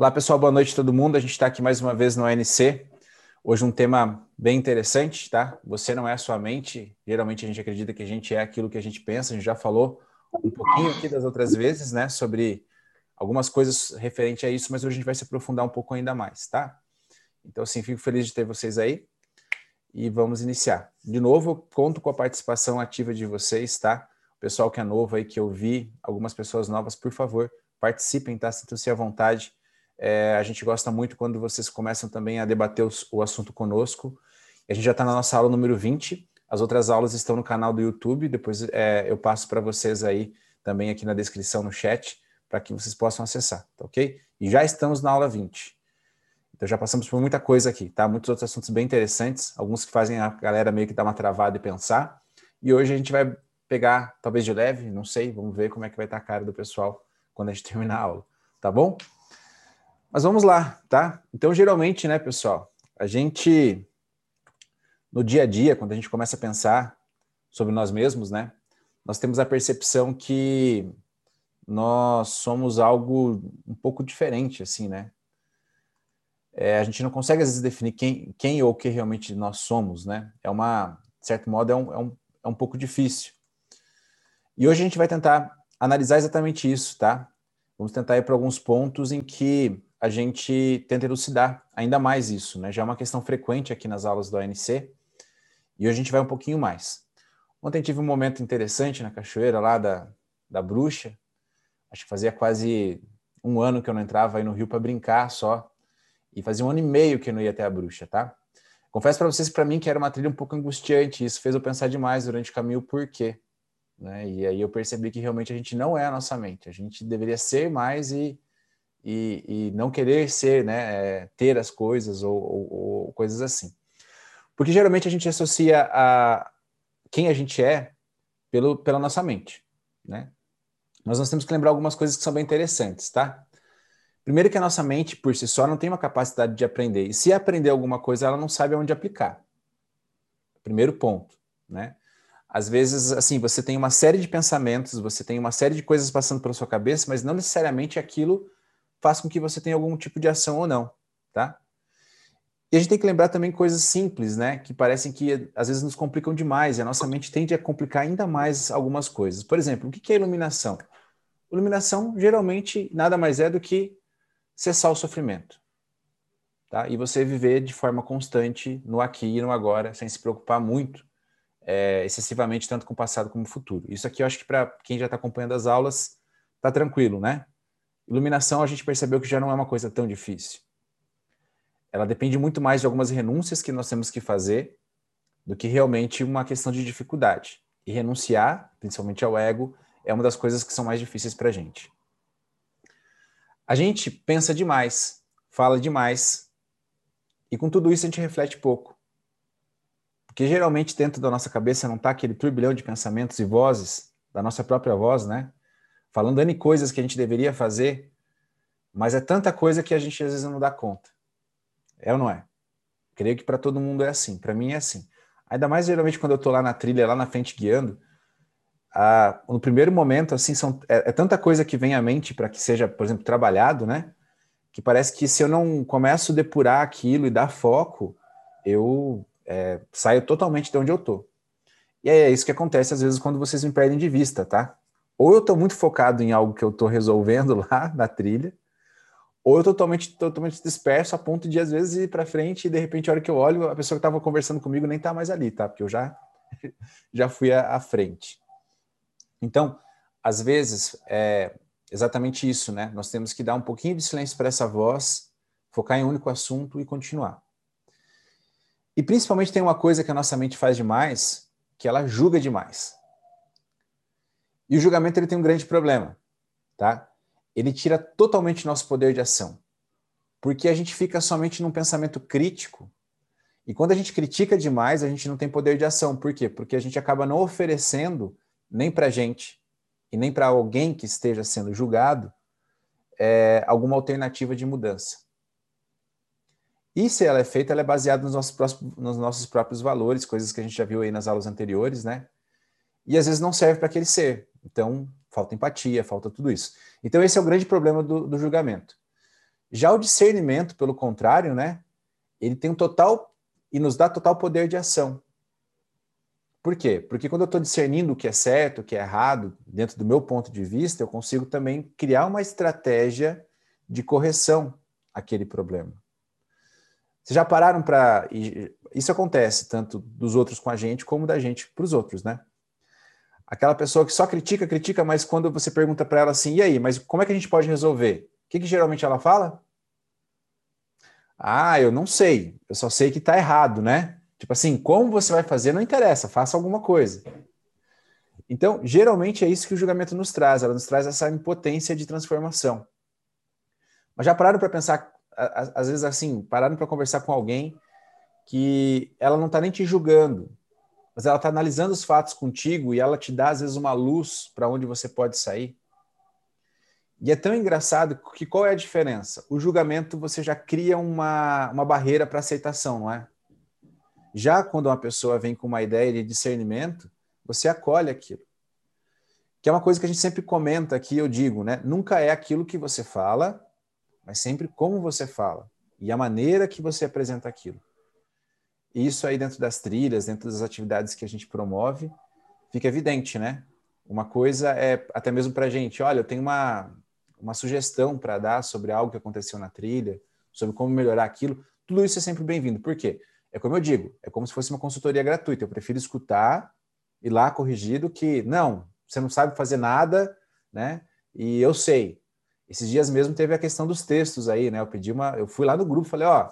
Olá, pessoal, boa noite a todo mundo. A gente está aqui mais uma vez no ANC. Hoje um tema bem interessante, tá? Você não é a sua mente. Geralmente a gente acredita que a gente é aquilo que a gente pensa. A gente já falou um pouquinho aqui das outras vezes, né, sobre algumas coisas referente a isso, mas hoje a gente vai se aprofundar um pouco ainda mais, tá? Então, assim, fico feliz de ter vocês aí e vamos iniciar. De novo, conto com a participação ativa de vocês, tá? O pessoal que é novo aí, que eu vi, algumas pessoas novas, por favor, participem, tá? Sintam-se à vontade. É, a gente gosta muito quando vocês começam também a debater os, o assunto conosco. A gente já está na nossa aula número 20. As outras aulas estão no canal do YouTube. Depois é, eu passo para vocês aí também aqui na descrição, no chat, para que vocês possam acessar, tá ok? E já estamos na aula 20. Então já passamos por muita coisa aqui, tá? Muitos outros assuntos bem interessantes, alguns que fazem a galera meio que dar uma travada e pensar. E hoje a gente vai pegar, talvez de leve, não sei, vamos ver como é que vai estar a cara do pessoal quando a gente terminar a aula, tá bom? Mas vamos lá, tá? Então, geralmente, né, pessoal, a gente, no dia a dia, quando a gente começa a pensar sobre nós mesmos, né, nós temos a percepção que nós somos algo um pouco diferente, assim, né? É, a gente não consegue, às vezes, definir quem, quem ou o que realmente nós somos, né? É uma, de certo modo, é um, é um, é um pouco difícil. E hoje a gente vai tentar analisar exatamente isso, tá? Vamos tentar ir para alguns pontos em que a gente tenta elucidar ainda mais isso, né? Já é uma questão frequente aqui nas aulas do ANC, e hoje a gente vai um pouquinho mais. Ontem tive um momento interessante na cachoeira lá da, da bruxa, acho que fazia quase um ano que eu não entrava aí no rio para brincar só, e fazia um ano e meio que eu não ia até a bruxa, tá? Confesso para vocês para mim que era uma trilha um pouco angustiante, isso fez eu pensar demais durante o caminho por quê, né? E aí eu percebi que realmente a gente não é a nossa mente, a gente deveria ser mais e e, e não querer ser, né, é, ter as coisas ou, ou, ou, coisas assim. Porque geralmente a gente associa a quem a gente é pelo, pela nossa mente, né? Mas nós temos que lembrar algumas coisas que são bem interessantes, tá? Primeiro que a nossa mente, por si só, não tem uma capacidade de aprender. E se aprender alguma coisa, ela não sabe aonde aplicar. Primeiro ponto, né? Às vezes, assim, você tem uma série de pensamentos, você tem uma série de coisas passando pela sua cabeça, mas não necessariamente aquilo faz com que você tenha algum tipo de ação ou não, tá? E a gente tem que lembrar também coisas simples, né? Que parecem que às vezes nos complicam demais e a nossa mente tende a complicar ainda mais algumas coisas. Por exemplo, o que é iluminação? Iluminação geralmente nada mais é do que cessar o sofrimento, tá? E você viver de forma constante no aqui e no agora, sem se preocupar muito é, excessivamente tanto com o passado como o futuro. Isso aqui eu acho que para quem já está acompanhando as aulas tá tranquilo, né? Iluminação a gente percebeu que já não é uma coisa tão difícil. Ela depende muito mais de algumas renúncias que nós temos que fazer do que realmente uma questão de dificuldade. E renunciar, principalmente ao ego, é uma das coisas que são mais difíceis para a gente. A gente pensa demais, fala demais, e com tudo isso a gente reflete pouco. Porque geralmente dentro da nossa cabeça não está aquele turbilhão de pensamentos e vozes, da nossa própria voz, né? Falando N coisas que a gente deveria fazer, mas é tanta coisa que a gente às vezes não dá conta. É ou não é? Creio que para todo mundo é assim. Para mim é assim. Ainda mais geralmente quando eu estou lá na trilha, lá na frente guiando, ah, no primeiro momento, assim, são, é, é tanta coisa que vem à mente para que seja, por exemplo, trabalhado, né? Que parece que se eu não começo a depurar aquilo e dar foco, eu é, saio totalmente de onde eu tô. E é isso que acontece às vezes quando vocês me perdem de vista, tá? Ou eu estou muito focado em algo que eu estou resolvendo lá na trilha, ou eu estou totalmente, totalmente disperso a ponto de, às vezes, ir para frente e, de repente, a hora que eu olho, a pessoa que estava conversando comigo nem está mais ali, tá? Porque eu já, já fui à, à frente. Então, às vezes, é exatamente isso, né? Nós temos que dar um pouquinho de silêncio para essa voz, focar em um único assunto e continuar. E, principalmente, tem uma coisa que a nossa mente faz demais, que ela julga demais. E o julgamento ele tem um grande problema, tá? Ele tira totalmente nosso poder de ação. Porque a gente fica somente num pensamento crítico. E quando a gente critica demais, a gente não tem poder de ação. Por quê? Porque a gente acaba não oferecendo nem para gente e nem para alguém que esteja sendo julgado é, alguma alternativa de mudança. E se ela é feita, ela é baseada nos nossos, próximos, nos nossos próprios valores, coisas que a gente já viu aí nas aulas anteriores, né? E às vezes não serve para aquele ser. Então, falta empatia, falta tudo isso. Então, esse é o grande problema do, do julgamento. Já o discernimento, pelo contrário, né? Ele tem um total e nos dá total poder de ação. Por quê? Porque quando eu estou discernindo o que é certo, o que é errado, dentro do meu ponto de vista, eu consigo também criar uma estratégia de correção àquele problema. Vocês já pararam para. Isso acontece tanto dos outros com a gente, como da gente para os outros, né? Aquela pessoa que só critica, critica, mas quando você pergunta para ela assim, e aí, mas como é que a gente pode resolver? O que, que geralmente ela fala? Ah, eu não sei, eu só sei que está errado, né? Tipo assim, como você vai fazer não interessa, faça alguma coisa. Então, geralmente é isso que o julgamento nos traz, ela nos traz essa impotência de transformação. Mas já pararam para pensar, às vezes assim, pararam para conversar com alguém que ela não está nem te julgando, mas ela está analisando os fatos contigo e ela te dá, às vezes, uma luz para onde você pode sair. E é tão engraçado que qual é a diferença? O julgamento você já cria uma, uma barreira para aceitação, não é? Já quando uma pessoa vem com uma ideia de discernimento, você acolhe aquilo. Que é uma coisa que a gente sempre comenta aqui, eu digo, né? Nunca é aquilo que você fala, mas sempre como você fala e a maneira que você apresenta aquilo. E isso aí dentro das trilhas, dentro das atividades que a gente promove, fica evidente, né? Uma coisa é até mesmo para a gente, olha, eu tenho uma, uma sugestão para dar sobre algo que aconteceu na trilha, sobre como melhorar aquilo. Tudo isso é sempre bem-vindo. Por quê? É como eu digo, é como se fosse uma consultoria gratuita. Eu prefiro escutar, ir lá corrigido que, não, você não sabe fazer nada, né? E eu sei. Esses dias mesmo teve a questão dos textos aí, né? Eu pedi uma, eu fui lá no grupo, falei, ó,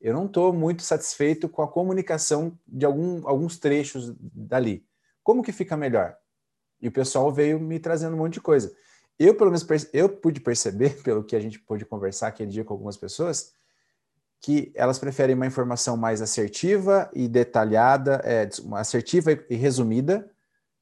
eu não estou muito satisfeito com a comunicação de algum, alguns trechos dali. Como que fica melhor? E o pessoal veio me trazendo um monte de coisa. Eu, pelo menos, eu pude perceber, pelo que a gente pôde conversar aquele dia com algumas pessoas, que elas preferem uma informação mais assertiva e detalhada, é, assertiva e resumida,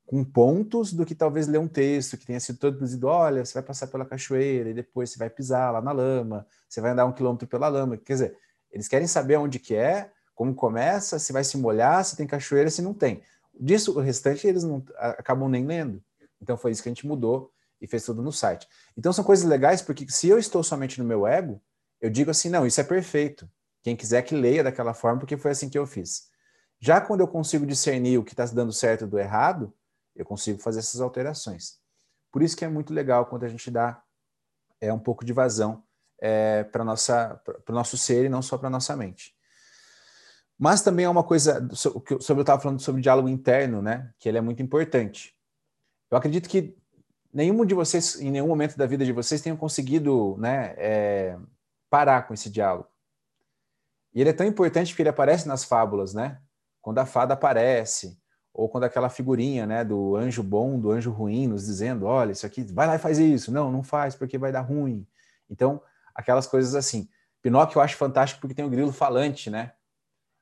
com pontos, do que talvez ler um texto que tenha sido todo produzido. Olha, você vai passar pela cachoeira e depois você vai pisar lá na lama, você vai andar um quilômetro pela lama. Quer dizer, eles querem saber onde que é, como começa, se vai se molhar, se tem cachoeira, se não tem. Disso, o restante eles não acabam nem lendo. Então foi isso que a gente mudou e fez tudo no site. Então são coisas legais porque se eu estou somente no meu ego, eu digo assim, não, isso é perfeito. Quem quiser que leia daquela forma, porque foi assim que eu fiz. Já quando eu consigo discernir o que está dando certo do errado, eu consigo fazer essas alterações. Por isso que é muito legal quando a gente dá é, um pouco de vazão é, para o nosso ser e não só para nossa mente. Mas também é uma coisa sobre eu estava falando sobre diálogo interno, né? Que ele é muito importante. Eu acredito que nenhum de vocês, em nenhum momento da vida de vocês, tenham conseguido, né, é, parar com esse diálogo. E ele é tão importante porque ele aparece nas fábulas, né? Quando a fada aparece, ou quando aquela figurinha, né, do anjo bom, do anjo ruim, nos dizendo, olha, isso aqui, vai lá e faz isso. Não, não faz porque vai dar ruim. Então, aquelas coisas assim. Pinóquio eu acho fantástico porque tem o grilo falante, né?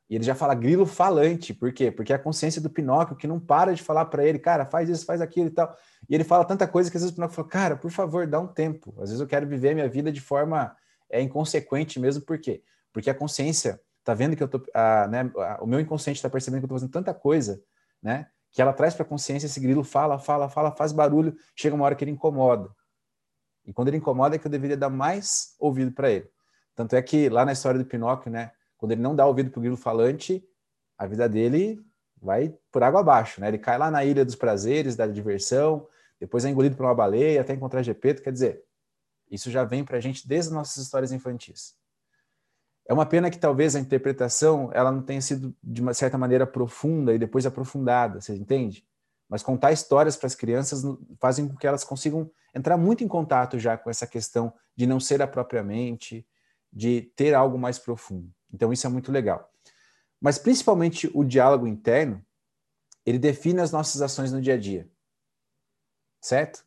E ele já fala grilo falante, por quê? Porque é a consciência do Pinóquio que não para de falar para ele, cara, faz isso, faz aquilo e tal. E ele fala tanta coisa que às vezes o Pinóquio fala, cara, por favor, dá um tempo. Às vezes eu quero viver minha vida de forma é, inconsequente mesmo, por quê? Porque a consciência tá vendo que eu tô, a, né, a, o meu inconsciente está percebendo que eu tô fazendo tanta coisa, né? Que ela traz para a consciência esse grilo, fala, fala, fala, faz barulho, chega uma hora que ele incomoda. E quando ele incomoda é que eu deveria dar mais ouvido para ele. Tanto é que lá na história do Pinóquio, né, quando ele não dá ouvido para o grilo falante, a vida dele vai por água abaixo, né? Ele cai lá na ilha dos prazeres, da diversão, depois é engolido por uma baleia até encontrar Gepeto, quer dizer, isso já vem para a gente desde as nossas histórias infantis. É uma pena que talvez a interpretação ela não tenha sido de uma certa maneira profunda e depois aprofundada, você entende? Mas contar histórias para as crianças fazem com que elas consigam entrar muito em contato já com essa questão de não ser a própria mente, de ter algo mais profundo. Então isso é muito legal. Mas principalmente o diálogo interno, ele define as nossas ações no dia a dia. Certo?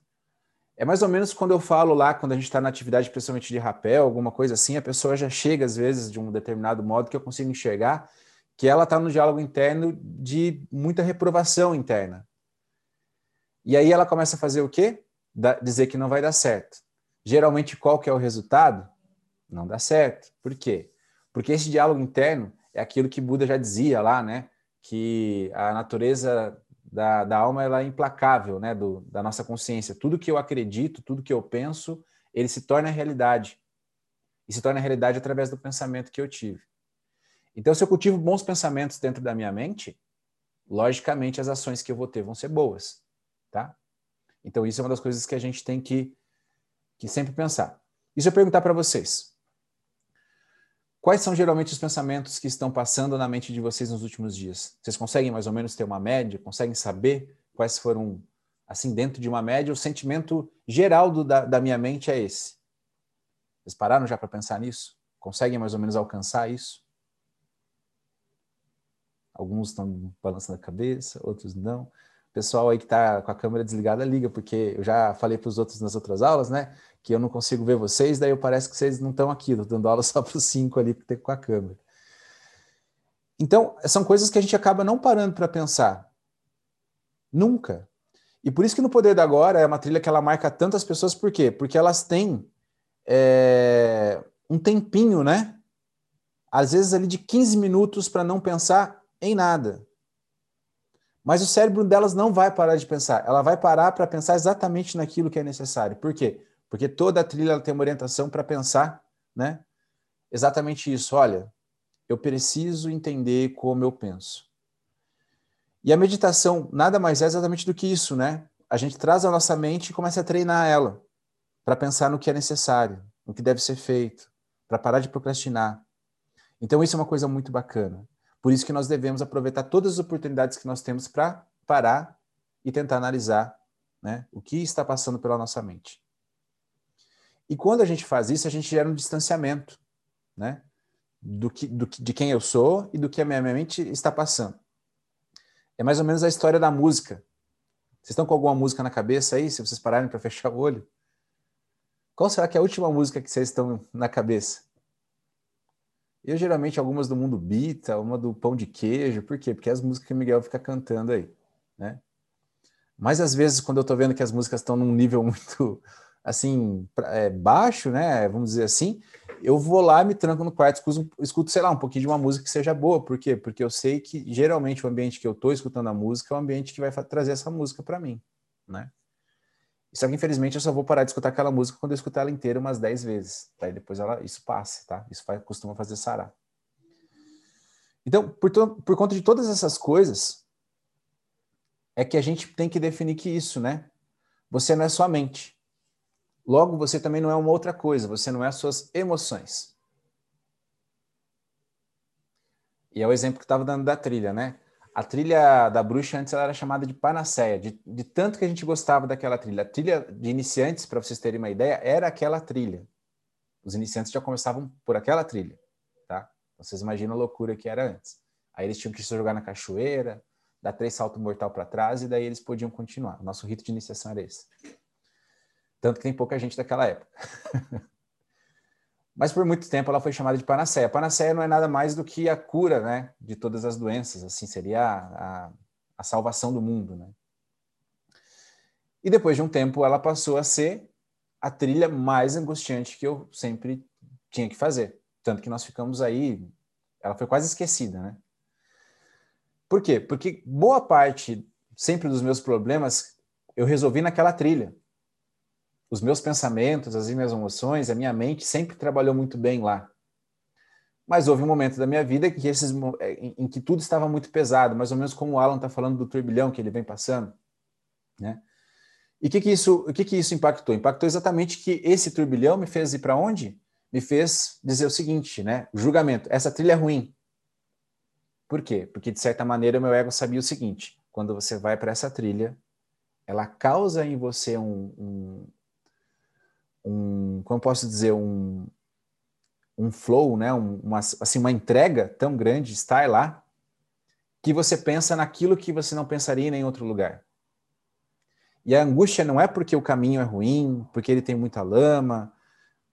É mais ou menos quando eu falo lá, quando a gente está na atividade, principalmente de rapel, alguma coisa assim, a pessoa já chega, às vezes, de um determinado modo que eu consigo enxergar que ela está no diálogo interno de muita reprovação interna. E aí ela começa a fazer o quê? Da, dizer que não vai dar certo. Geralmente, qual que é o resultado? Não dá certo. Por quê? Porque esse diálogo interno é aquilo que Buda já dizia lá, né? Que a natureza da, da alma ela é implacável, né? Do, da nossa consciência. Tudo que eu acredito, tudo que eu penso, ele se torna realidade. e se torna realidade através do pensamento que eu tive. Então, se eu cultivo bons pensamentos dentro da minha mente, logicamente as ações que eu vou ter vão ser boas, tá? Então, isso é uma das coisas que a gente tem que, que sempre pensar. E se eu perguntar para vocês, quais são geralmente os pensamentos que estão passando na mente de vocês nos últimos dias? Vocês conseguem mais ou menos ter uma média? Conseguem saber quais foram, assim, dentro de uma média? O sentimento geral do, da, da minha mente é esse. Vocês pararam já para pensar nisso? Conseguem mais ou menos alcançar isso? Alguns estão balançando a cabeça, outros não. Pessoal aí que está com a câmera desligada, liga, porque eu já falei para os outros nas outras aulas, né? Que eu não consigo ver vocês, daí eu parece que vocês não estão aqui, dando aula só para os cinco ali que tem com a câmera. Então, são coisas que a gente acaba não parando para pensar. Nunca. E por isso que no Poder da Agora é uma trilha que ela marca tantas pessoas, por quê? Porque elas têm é, um tempinho, né? Às vezes ali de 15 minutos para não pensar em nada. Mas o cérebro delas não vai parar de pensar. Ela vai parar para pensar exatamente naquilo que é necessário. Por quê? Porque toda a trilha tem uma orientação para pensar, né? Exatamente isso. Olha, eu preciso entender como eu penso. E a meditação nada mais é exatamente do que isso, né? A gente traz a nossa mente e começa a treinar ela para pensar no que é necessário, no que deve ser feito, para parar de procrastinar. Então isso é uma coisa muito bacana. Por isso que nós devemos aproveitar todas as oportunidades que nós temos para parar e tentar analisar né, o que está passando pela nossa mente. E quando a gente faz isso, a gente gera um distanciamento né, do que, do, de quem eu sou e do que a minha mente está passando. É mais ou menos a história da música. Vocês estão com alguma música na cabeça aí? Se vocês pararem para fechar o olho. Qual será que é a última música que vocês estão na cabeça? Eu geralmente algumas do Mundo Bita, uma do Pão de Queijo, por quê? Porque é as músicas que o Miguel fica cantando aí, né? Mas às vezes quando eu estou vendo que as músicas estão num nível muito assim é, baixo, né? Vamos dizer assim, eu vou lá, me tranco no quarto, escuto, escuto, sei lá, um pouquinho de uma música que seja boa. Por quê? Porque eu sei que geralmente o ambiente que eu estou escutando a música é o ambiente que vai trazer essa música para mim, né? Só que, infelizmente, eu só vou parar de escutar aquela música quando eu escutar ela inteira umas 10 vezes. Daí depois ela, isso passa, tá? Isso faz, costuma fazer sarar. Então, por, to, por conta de todas essas coisas, é que a gente tem que definir que isso, né? Você não é sua mente. Logo, você também não é uma outra coisa, você não é as suas emoções. E é o exemplo que estava dando da trilha, né? A trilha da bruxa antes ela era chamada de panaceia, de, de tanto que a gente gostava daquela trilha. A trilha de iniciantes, para vocês terem uma ideia, era aquela trilha. Os iniciantes já começavam por aquela trilha, tá? Vocês imaginam a loucura que era antes. Aí eles tinham que se jogar na cachoeira, dar três saltos mortal para trás e daí eles podiam continuar. O nosso rito de iniciação era esse. Tanto que tem pouca gente daquela época. Mas por muito tempo ela foi chamada de panaceia. Panaceia não é nada mais do que a cura, né, de todas as doenças. Assim seria a, a, a salvação do mundo, né? E depois de um tempo ela passou a ser a trilha mais angustiante que eu sempre tinha que fazer. Tanto que nós ficamos aí, ela foi quase esquecida, né? Por quê? Porque boa parte sempre dos meus problemas eu resolvi naquela trilha os meus pensamentos, as minhas emoções, a minha mente sempre trabalhou muito bem lá. Mas houve um momento da minha vida que esses, é, em, que tudo estava muito pesado, mais ou menos como o Alan está falando do turbilhão que ele vem passando, né? E o que que isso, o que que isso impactou? Impactou exatamente que esse turbilhão me fez ir para onde? Me fez dizer o seguinte, né? Julgamento. Essa trilha é ruim. Por quê? Porque de certa maneira o meu ego sabia o seguinte: quando você vai para essa trilha, ela causa em você um, um, um como posso dizer, um, um flow, né? uma, assim, uma entrega tão grande, estar lá, que você pensa naquilo que você não pensaria em nenhum outro lugar. E a angústia não é porque o caminho é ruim, porque ele tem muita lama,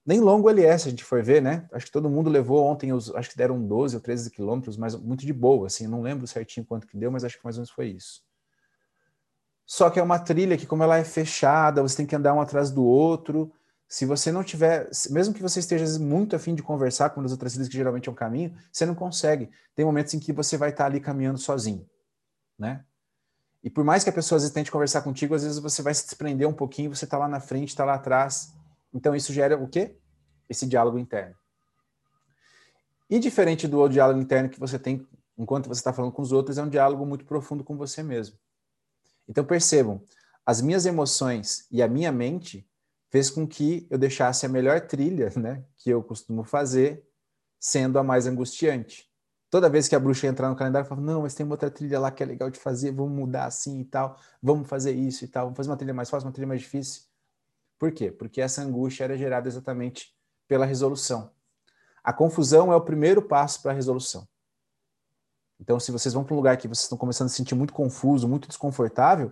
nem longo ele é, se a gente for ver, né? Acho que todo mundo levou ontem, os, acho que deram 12 ou 13 quilômetros, mas muito de boa, assim, não lembro certinho quanto que deu, mas acho que mais ou menos foi isso. Só que é uma trilha que, como ela é fechada, você tem que andar um atrás do outro, se você não tiver, mesmo que você esteja muito afim de conversar com as outras trilhas, que geralmente é um caminho, você não consegue. Tem momentos em que você vai estar ali caminhando sozinho, né? E por mais que a pessoa às vezes tente conversar contigo, às vezes você vai se desprender um pouquinho, você está lá na frente, está lá atrás. Então isso gera o quê? Esse diálogo interno. E diferente do diálogo interno que você tem enquanto você está falando com os outros, é um diálogo muito profundo com você mesmo. Então percebam, as minhas emoções e a minha mente fez com que eu deixasse a melhor trilha, né, que eu costumo fazer, sendo a mais angustiante. Toda vez que a bruxa entrar no calendário, eu não, mas tem uma outra trilha lá que é legal de fazer, vamos mudar assim e tal, vamos fazer isso e tal, vamos fazer uma trilha mais fácil, uma trilha mais difícil. Por quê? Porque essa angústia era gerada exatamente pela resolução. A confusão é o primeiro passo para a resolução. Então, se vocês vão para um lugar que vocês estão começando a se sentir muito confuso, muito desconfortável,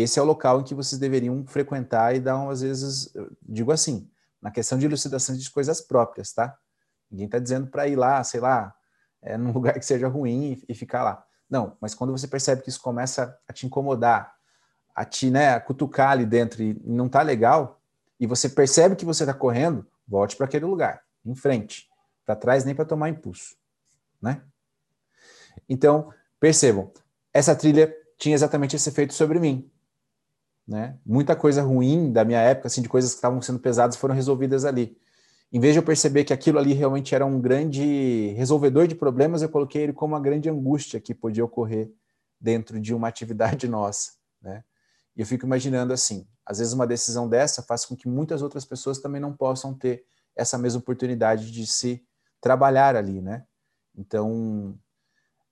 esse é o local em que vocês deveriam frequentar e dar, às vezes, digo assim, na questão de elucidação de coisas próprias, tá? Ninguém está dizendo para ir lá, sei lá, é, num lugar que seja ruim e, e, ficar lá. Não, mas quando você percebe que isso começa a te incomodar, a te né, a cutucar ali dentro e não tá legal, e você percebe que você está correndo, volte para aquele lugar, em frente. Para trás nem para tomar impulso, né? Então, percebam, essa trilha tinha exatamente esse efeito sobre mim. Né? Muita coisa ruim da minha época, assim, de coisas que estavam sendo pesadas, foram resolvidas ali. Em vez de eu perceber que aquilo ali realmente era um grande resolvedor de problemas, eu coloquei ele como uma grande angústia que podia ocorrer dentro de uma atividade nossa. Né? E eu fico imaginando assim, às vezes uma decisão dessa faz com que muitas outras pessoas também não possam ter essa mesma oportunidade de se trabalhar ali, né? Então,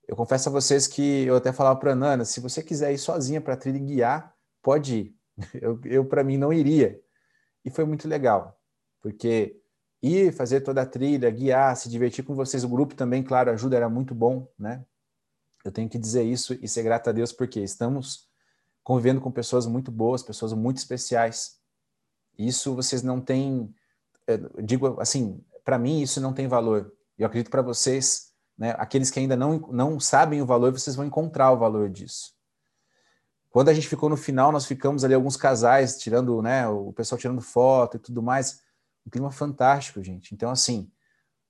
eu confesso a vocês que eu até falava para Nana, se você quiser ir sozinha para a trilha e guiar, pode ir. Eu, eu para mim, não iria. E foi muito legal, porque ir fazer toda a trilha, guiar, se divertir com vocês, o grupo também, claro, ajuda, era muito bom, né? Eu tenho que dizer isso e ser grato a Deus, porque estamos convivendo com pessoas muito boas, pessoas muito especiais. Isso vocês não têm, eh, digo assim, para mim isso não tem valor. Eu acredito para vocês né? Aqueles que ainda não, não sabem o valor, vocês vão encontrar o valor disso. Quando a gente ficou no final, nós ficamos ali alguns casais tirando, né, o pessoal tirando foto e tudo mais. Um clima fantástico, gente. Então, assim,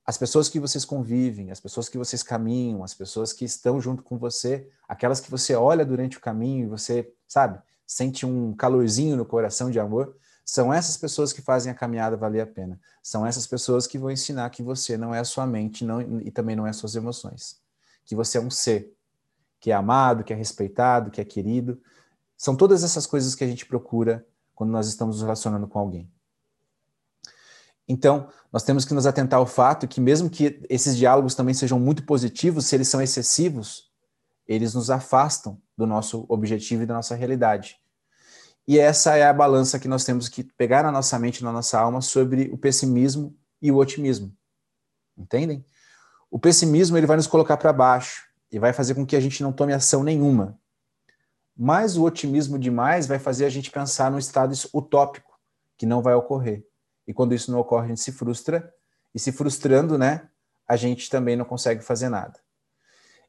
as pessoas que vocês convivem, as pessoas que vocês caminham, as pessoas que estão junto com você, aquelas que você olha durante o caminho e você, sabe, sente um calorzinho no coração de amor, são essas pessoas que fazem a caminhada valer a pena. São essas pessoas que vão ensinar que você não é a sua mente não, e também não é as suas emoções. Que você é um ser que é amado, que é respeitado, que é querido. São todas essas coisas que a gente procura quando nós estamos nos relacionando com alguém. Então, nós temos que nos atentar ao fato que, mesmo que esses diálogos também sejam muito positivos, se eles são excessivos, eles nos afastam do nosso objetivo e da nossa realidade. E essa é a balança que nós temos que pegar na nossa mente, na nossa alma, sobre o pessimismo e o otimismo. Entendem? O pessimismo ele vai nos colocar para baixo e vai fazer com que a gente não tome ação nenhuma. Mas o otimismo demais vai fazer a gente pensar num estado utópico, que não vai ocorrer. E quando isso não ocorre, a gente se frustra, e se frustrando, né, a gente também não consegue fazer nada.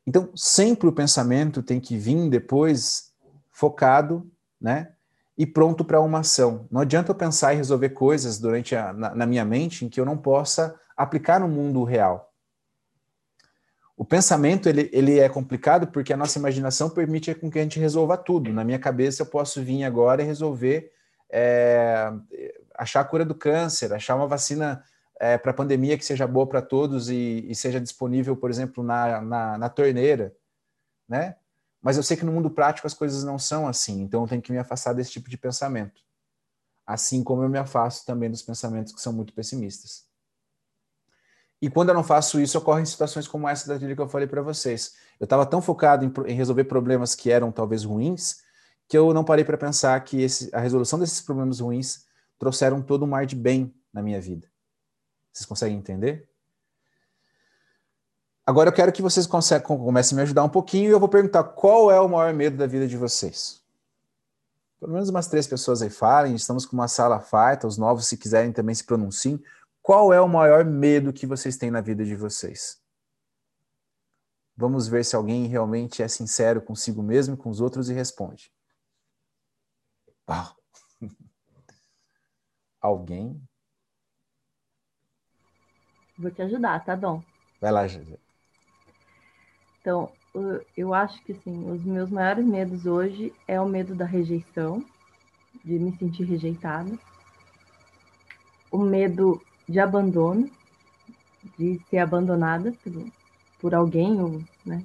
Então, sempre o pensamento tem que vir depois focado, né, e pronto para uma ação. Não adianta eu pensar e resolver coisas durante a, na, na, minha mente em que eu não possa aplicar no mundo real. O pensamento ele, ele é complicado porque a nossa imaginação permite com que a gente resolva tudo. Na minha cabeça eu posso vir agora e resolver é, achar a cura do câncer, achar uma vacina é, para a pandemia que seja boa para todos e, e, seja disponível, por exemplo, na, na, na torneira, né? Mas eu sei que no mundo prático as coisas não são assim, então eu tenho que me afastar desse tipo de pensamento. Assim como eu me afasto também dos pensamentos que são muito pessimistas. E quando eu não faço isso, ocorrem situações como essa da trilha que eu falei para vocês. Eu estava tão focado em, em, resolver problemas que eram talvez ruins, que eu não parei para pensar que esse, a resolução desses problemas ruins trouxeram todo um mar de bem na minha vida. Vocês conseguem entender? Agora eu quero que vocês comecem a me ajudar um pouquinho e eu vou perguntar qual é o maior medo da vida de vocês. Pelo menos umas três pessoas aí falem, estamos com uma sala farta, os novos, se quiserem, também se pronunciem. Qual é o maior medo que vocês têm na vida de vocês? Vamos ver se alguém realmente é sincero consigo mesmo e com os outros e responde. Alguém? Vou te ajudar, tá bom? Vai lá, José. Então, eu acho que assim, os meus maiores medos hoje é o medo da rejeição, de me sentir rejeitada, o medo de abandono, de ser abandonada por, por alguém, ou, né?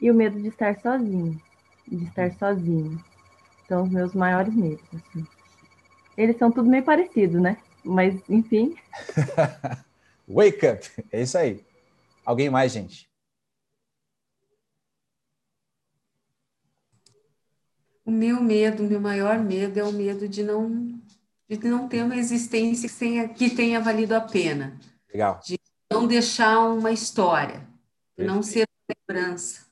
E o medo de estar sozinho, de estar sozinho. São os meus maiores medos. Assim. Eles são tudo meio parecidos, né? Mas, enfim. Wake up! É isso aí. Alguém mais, gente? O meu medo, o meu maior medo é o medo de não, de não ter uma existência que tenha, que tenha valido a pena. Legal. De não deixar uma história, de não ser uma lembrança.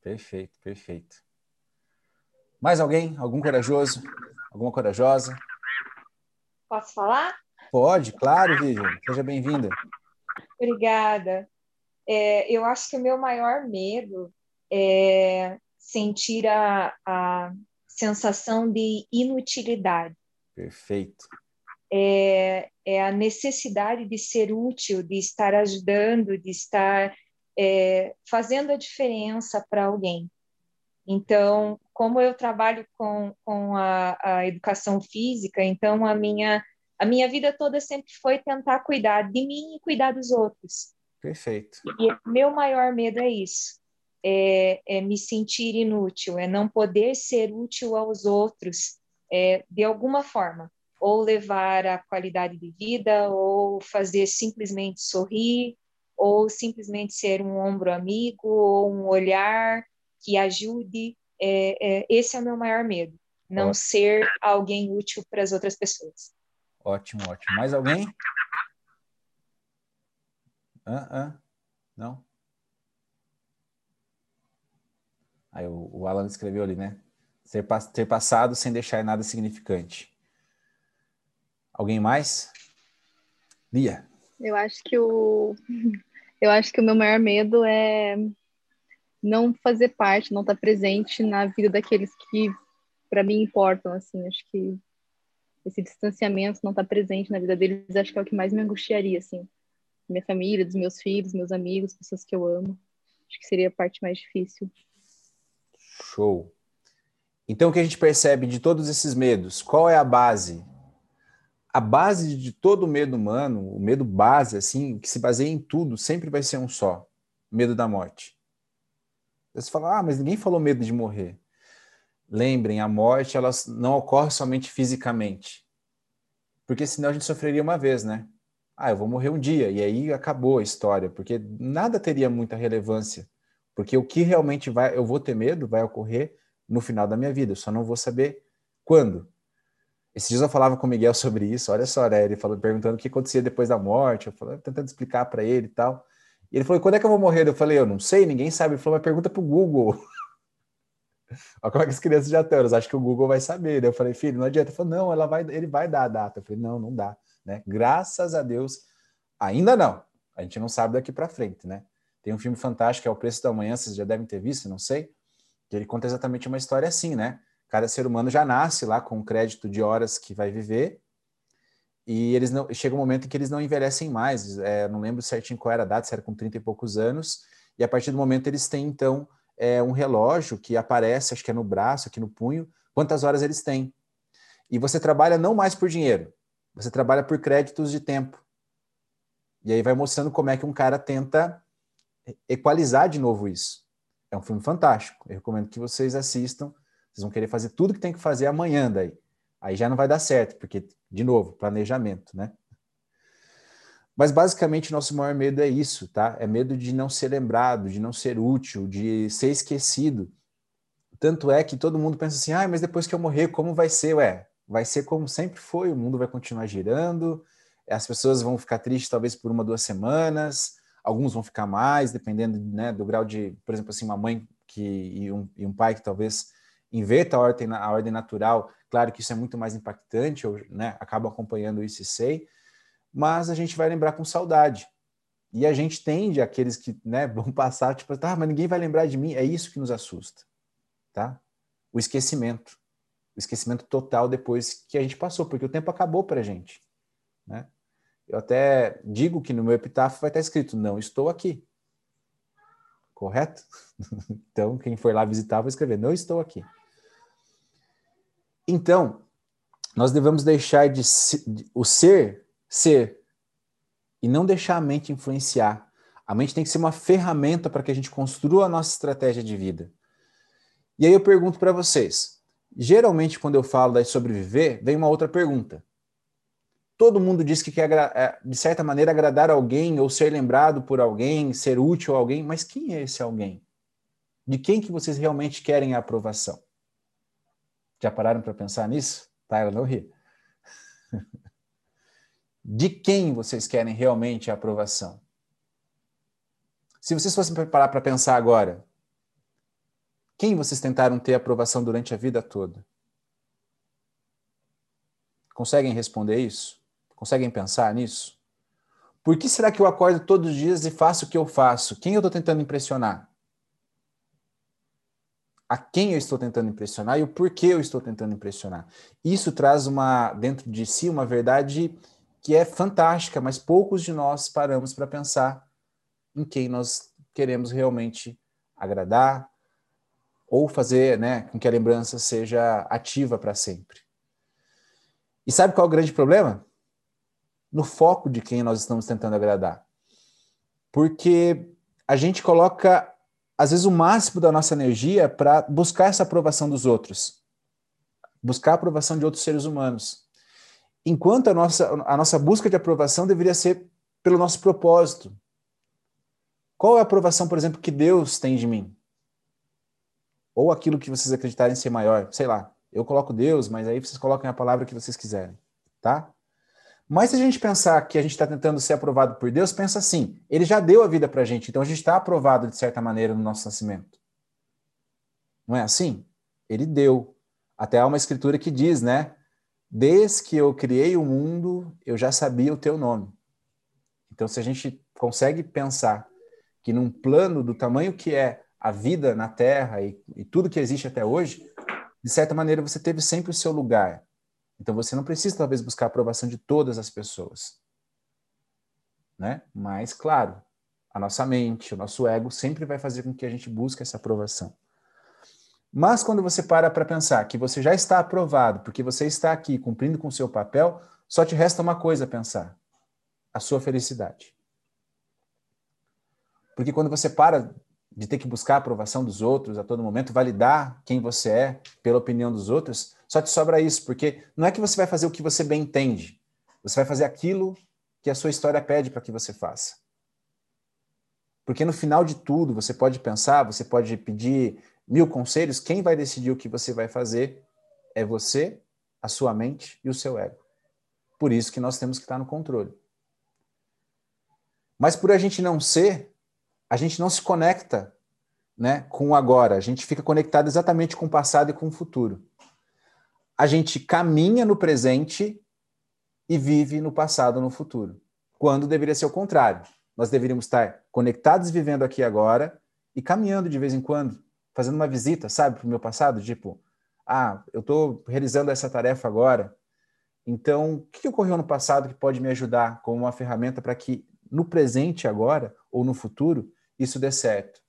Perfeito, perfeito. Mais alguém? Algum corajoso? Alguma corajosa? Posso falar? Pode, claro, Vivian. Seja bem-vinda. Obrigada. É, eu acho que o meu maior medo é sentir a, a sensação de inutilidade. Perfeito. É, é, a necessidade de ser útil, de estar ajudando, de estar é, fazendo a diferença para alguém. Então, como eu trabalho com, com a, a, educação física, então a minha, a minha vida toda sempre foi tentar cuidar de mim e cuidar dos outros. Perfeito. E meu maior medo é isso, é, é me sentir inútil, é não poder ser útil aos outros é, de alguma forma, ou levar a qualidade de vida, ou fazer simplesmente sorrir, ou simplesmente ser um ombro amigo, ou um olhar que ajude. É, é, esse é o meu maior medo, não ótimo. ser alguém útil para as outras pessoas. Ótimo, ótimo. Mais alguém? Ah, ah. Não? Aí o, o Alan escreveu ali, né? Ter, ter passado sem deixar nada significante. Alguém mais? Lia. Eu acho que o eu acho que o meu maior medo é não fazer parte, não estar presente na vida daqueles que para mim importam, assim, acho que esse distanciamento, não estar presente na vida deles, acho que é o que mais me angustiaria, assim, minha família, dos meus filhos, meus amigos, pessoas que eu amo, acho que seria a parte mais difícil. Show. Então, o que a gente percebe de todos esses medos? Qual é a base? A base de todo medo humano, o medo base, assim, que se baseia em tudo, sempre vai ser um só: medo da morte. Você fala, ah, mas ninguém falou medo de morrer. Lembrem, a morte ela não ocorre somente fisicamente. Porque senão a gente sofreria uma vez, né? Ah, eu vou morrer um dia, e aí acabou a história, porque nada teria muita relevância. Porque o que realmente vai, eu vou ter medo vai ocorrer no final da minha vida, eu só não vou saber quando. Esses dias eu falava com o Miguel sobre isso, olha só, né? Ele falou, perguntando o que acontecia depois da morte, eu falei, tentando explicar para ele e tal. E ele falou: quando é que eu vou morrer? Eu falei: eu não sei, ninguém sabe. Ele falou: mas pergunta pro Google. Olha como é que as crianças já estão, elas acham que o Google vai saber. Eu falei: filho, não adianta. Ele falou: não, ela vai, ele vai dar a data. Eu falei: não, não dá. Né? Graças a Deus, ainda não. A gente não sabe daqui para frente, né? Tem um filme fantástico, é O Preço da Manhã, vocês já devem ter visto, não sei, que ele conta exatamente uma história assim, né? Cada ser humano já nasce lá com um crédito de horas que vai viver, e eles não chega um momento em que eles não envelhecem mais. É, não lembro certinho qual era a data, se era com 30 e poucos anos. E a partir do momento eles têm então é, um relógio que aparece, acho que é no braço, aqui no punho, quantas horas eles têm. E você trabalha não mais por dinheiro, você trabalha por créditos de tempo. E aí vai mostrando como é que um cara tenta equalizar de novo isso. É um filme fantástico. Eu recomendo que vocês assistam. Vocês vão querer fazer tudo que tem que fazer amanhã daí. Aí já não vai dar certo, porque, de novo, planejamento, né? Mas basicamente nosso maior medo é isso, tá? É medo de não ser lembrado, de não ser útil, de ser esquecido. Tanto é que todo mundo pensa assim: ah, mas depois que eu morrer, como vai ser? Ué, vai ser como sempre foi, o mundo vai continuar girando, as pessoas vão ficar tristes talvez por uma, duas semanas, alguns vão ficar mais, dependendo né, do grau de, por exemplo, assim, uma mãe que, e, um, e um pai que talvez inverta a ordem, a ordem natural, claro que isso é muito mais impactante, eu né, acabo acompanhando isso e sei, mas a gente vai lembrar com saudade. E a gente tende, aqueles que né, vão passar, tipo, tá, mas ninguém vai lembrar de mim, é isso que nos assusta, tá? O esquecimento. O esquecimento total depois que a gente passou, porque o tempo acabou para a gente, né? Eu até digo que no meu epitáfio vai estar escrito, não estou aqui. Correto? então, quem for lá visitar vai escrever, não estou aqui. Então, nós devemos deixar de, de o ser ser e não deixar a mente influenciar. A mente tem que ser uma ferramenta para que a gente construa a nossa estratégia de vida. E aí eu pergunto para vocês: geralmente, quando eu falo de sobreviver, vem uma outra pergunta. Todo mundo diz que quer, é, de certa maneira, agradar alguém ou ser lembrado por alguém, ser útil a alguém, mas quem é esse alguém? De quem que vocês realmente querem a aprovação? Já pararam para pensar nisso? Tá, ela não ri. De quem vocês querem realmente a aprovação? Se vocês fossem preparar para pensar agora, quem vocês tentaram ter aprovação durante a vida toda? Conseguem responder isso? Conseguem pensar nisso? Por que será que eu acordo todos os dias e faço o que eu faço? Quem eu estou tentando impressionar? A quem eu estou tentando impressionar e o porquê eu estou tentando impressionar? Isso traz uma dentro de si uma verdade que é fantástica, mas poucos de nós paramos para pensar em quem nós queremos realmente agradar ou fazer né, com que a lembrança seja ativa para sempre. E sabe qual é o grande problema? No foco de quem nós estamos tentando agradar. Porque a gente coloca, às vezes, o máximo da nossa energia para buscar essa aprovação dos outros, buscar a aprovação de outros seres humanos. Enquanto a nossa, a nossa busca de aprovação deveria ser pelo nosso propósito. Qual é a aprovação, por exemplo, que Deus tem de mim? Ou aquilo que vocês acreditarem ser maior, sei lá. Eu coloco Deus, mas aí vocês colocam a palavra que vocês quiserem, tá? Mas se a gente pensar que a gente está tentando ser aprovado por Deus, pensa assim: Ele já deu a vida para a gente, então a gente está aprovado de certa maneira no nosso nascimento. Não é assim? Ele deu. Até há uma escritura que diz, né? Desde que eu criei o mundo, eu já sabia o teu nome. Então, se a gente consegue pensar que num plano do tamanho que é a vida na Terra e, e tudo que existe até hoje, de certa maneira você teve sempre o seu lugar. Então, você não precisa, talvez, buscar a aprovação de todas as pessoas. Né? Mas, claro, a nossa mente, o nosso ego sempre vai fazer com que a gente busque essa aprovação. Mas quando você para para pensar que você já está aprovado, porque você está aqui cumprindo com o seu papel, só te resta uma coisa a pensar: a sua felicidade. Porque quando você para de ter que buscar a aprovação dos outros a todo momento, validar quem você é pela opinião dos outros, só te sobra isso, porque não é que você vai fazer o que você bem entende, você vai fazer aquilo que a sua história pede para que você faça. Porque no final de tudo, você pode pensar, você pode pedir mil conselhos, quem vai decidir o que você vai fazer é você, a sua mente e o seu ego. Por isso que nós temos que estar no controle. Mas por a gente não ser, a gente não se conecta né, com o agora. A gente fica conectado exatamente com o passado e com o futuro. A gente caminha no presente e vive no passado no futuro. Quando deveria ser o contrário. Nós deveríamos estar conectados vivendo aqui agora e caminhando de vez em quando fazendo uma visita, sabe, para o meu passado, tipo, ah, eu estou realizando essa tarefa agora, então o que ocorreu no passado que pode me ajudar como uma ferramenta para que no presente agora ou no futuro isso dê certo?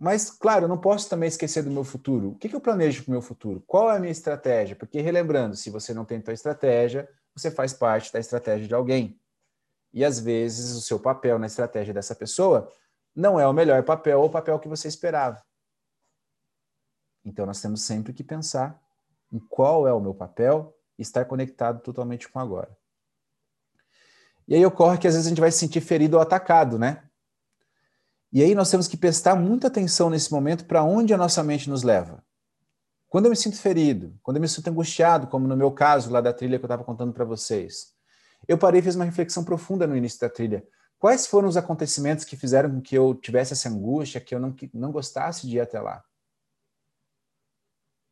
Mas, claro, eu não posso também esquecer do meu futuro. O que, eu planejo para o meu futuro? Qual é a minha estratégia? Porque, relembrando, se você não tem tua estratégia, você faz parte da estratégia de alguém. E, às vezes, o seu papel na estratégia dessa pessoa não é o melhor papel ou o papel que você esperava. Então nós temos sempre que pensar em qual é o meu papel e estar conectado totalmente com agora. E aí ocorre que às vezes a gente vai se sentir ferido ou atacado, né? E aí nós temos que prestar muita atenção nesse momento para onde a nossa mente nos leva. Quando eu me sinto ferido, quando eu me sinto angustiado, como no meu caso lá da trilha que eu estava contando para vocês, eu parei e fiz uma reflexão profunda no início da trilha. Quais foram os acontecimentos que fizeram com que eu tivesse essa angústia, que eu não, que não gostasse de ir até lá?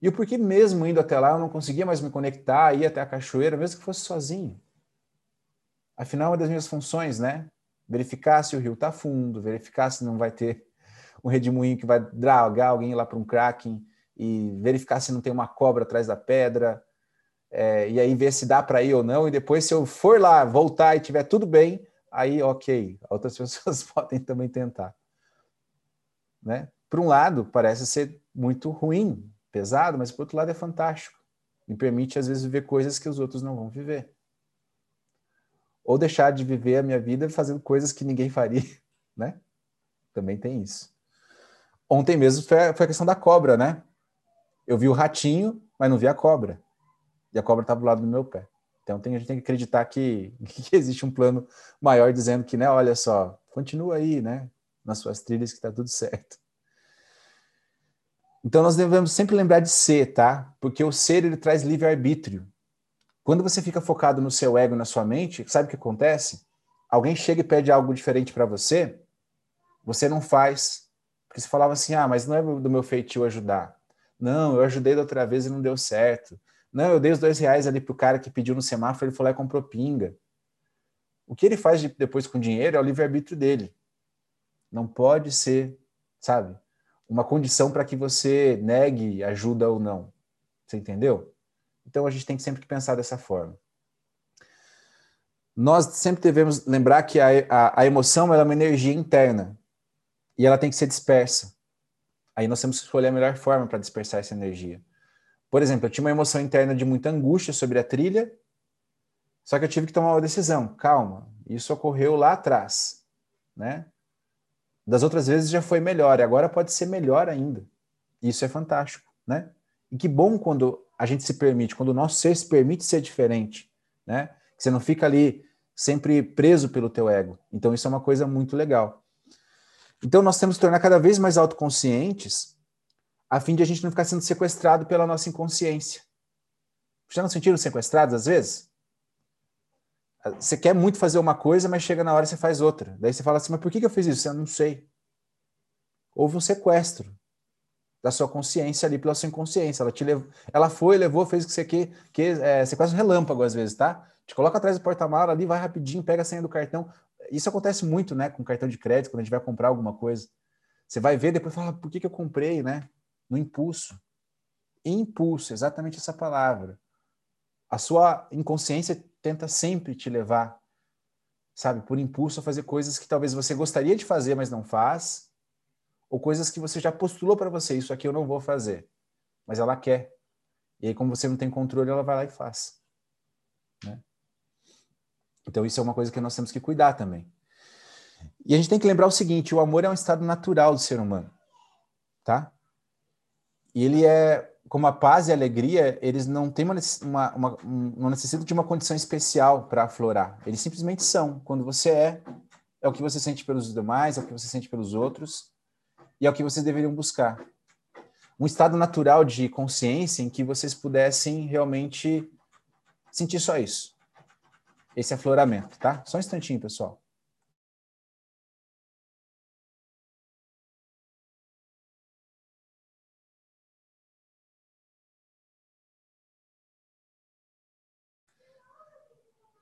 E o porquê mesmo indo até lá eu não conseguia mais me conectar, ir até a cachoeira, mesmo que fosse sozinho. Afinal, uma das minhas funções, né? Verificar se o rio está fundo, verificar se não vai ter um redemoinho que vai dragar alguém lá para um kraken e verificar se não tem uma cobra atrás da pedra, é, e aí ver se dá para ir ou não, e depois se eu for lá, voltar e tiver tudo bem, aí ok, outras pessoas podem também tentar. Né? Por um lado, parece ser muito ruim pesado, mas por outro lado é fantástico. Me permite, às vezes, viver coisas que os outros não vão viver. Ou deixar de viver a minha vida fazendo coisas que ninguém faria, né? Também tem isso. Ontem mesmo foi a, questão da cobra, né? Eu vi o ratinho, mas não vi a cobra. E a cobra estava do lado do meu pé. Então tem, a gente tem que acreditar que, que existe um plano maior dizendo que, né, olha só, continua aí, né, nas suas trilhas que está tudo certo. Então nós devemos sempre lembrar de ser, tá? Porque o ser ele traz livre-arbítrio. Quando você fica focado no seu ego, na sua mente, sabe o que acontece? Alguém chega e pede algo diferente para você, você não faz. Porque você falava assim: ah, mas não é do meu feitio ajudar. Não, eu ajudei da outra vez e não deu certo. Não, eu dei os dois reais ali pro cara que pediu no semáforo, ele foi lá e comprou pinga. O que ele faz depois com o dinheiro é o livre-arbítrio dele. Não pode ser, sabe, uma condição para que você negue ajuda ou não. Você entendeu? Então a gente tem que sempre pensar dessa forma. Nós sempre devemos lembrar que a, a, a emoção é uma energia interna e ela tem que ser dispersa. Aí nós temos que escolher a melhor forma para dispersar essa energia. Por exemplo, eu tinha uma emoção interna de muita angústia sobre a trilha, só que eu tive que tomar uma decisão. Calma, isso ocorreu lá atrás, né? Das outras vezes já foi melhor, e agora pode ser melhor ainda. Isso é fantástico, né? E que bom quando a gente se permite, quando o nosso ser se permite ser diferente, né? Você não fica ali sempre preso pelo teu ego. Então isso é uma coisa muito legal. Então nós temos que tornar cada vez mais autoconscientes a fim de a gente não ficar sendo sequestrado pela nossa inconsciência. Já não sentiram sequestrados às vezes? Você quer muito fazer uma coisa, mas chega na hora e você faz outra. Daí você fala assim, mas por que eu fiz isso? Eu não sei. Houve um sequestro da sua consciência ali pela sua inconsciência. Ela te levou, ela foi, levou, fez o que você quer, que é, você quase um relâmpago às vezes, tá? Te coloca atrás do porta-mala ali, vai rapidinho, pega a senha do cartão. Isso acontece muito, né, com cartão de crédito, quando a gente vai comprar alguma coisa. Você vai ver, depois fala, por que, que eu comprei, né? No impulso. Impulso, exatamente essa palavra. A sua inconsciência tenta sempre te levar, sabe, por impulso a fazer coisas que talvez você gostaria de fazer, mas não faz, ou coisas que você já postulou para você, isso aqui eu não vou fazer, mas ela quer. E aí, como você não tem controle, ela vai lá e faz. Né? Então, isso é uma coisa que nós temos que cuidar também. E a gente tem que lembrar o seguinte: o amor é um estado natural do ser humano, tá? E ele é, como a paz e a alegria, eles não têm uma, uma, uma não necessitam de uma condição especial para aflorar. Eles simplesmente são. Quando você é, é o que você sente pelos demais, é o que você sente pelos outros e é o que vocês deveriam buscar. Um estado natural de consciência em que vocês pudessem realmente sentir só isso. Esse afloramento, tá? Só um instantinho, pessoal.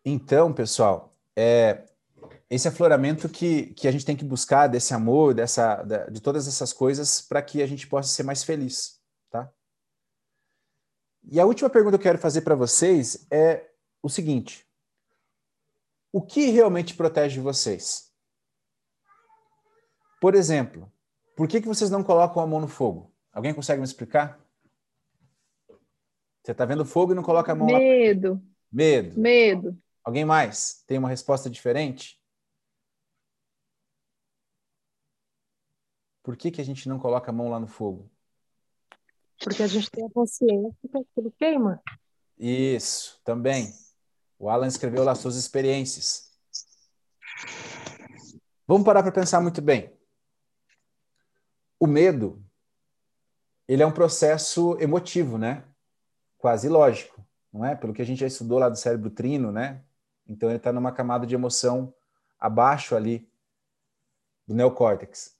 Então, pessoal, é, esse afloramento que, que a gente tem que buscar desse amor, dessa, de todas essas coisas, para que a gente possa ser mais feliz, tá? E a última pergunta que eu quero fazer para vocês é o seguinte: o que realmente protege vocês? Por exemplo, por que, que vocês não colocam a mão no fogo? Alguém consegue me explicar? Você está vendo fogo e não coloca a mão Medo. Lá... Medo. Medo. Alguém mais? Tem uma resposta diferente? Por que, que a gente não coloca a mão lá no fogo? Porque a gente tem a consciência que aquilo queima. Isso, também. O Alan escreveu lá suas experiências. Vamos parar para pensar muito bem. O medo, ele é um processo emotivo, né? Quase lógico, não é? Pelo que a gente já estudou lá do cérebro trino, né? Então ele está numa camada de emoção abaixo ali do neocórtex.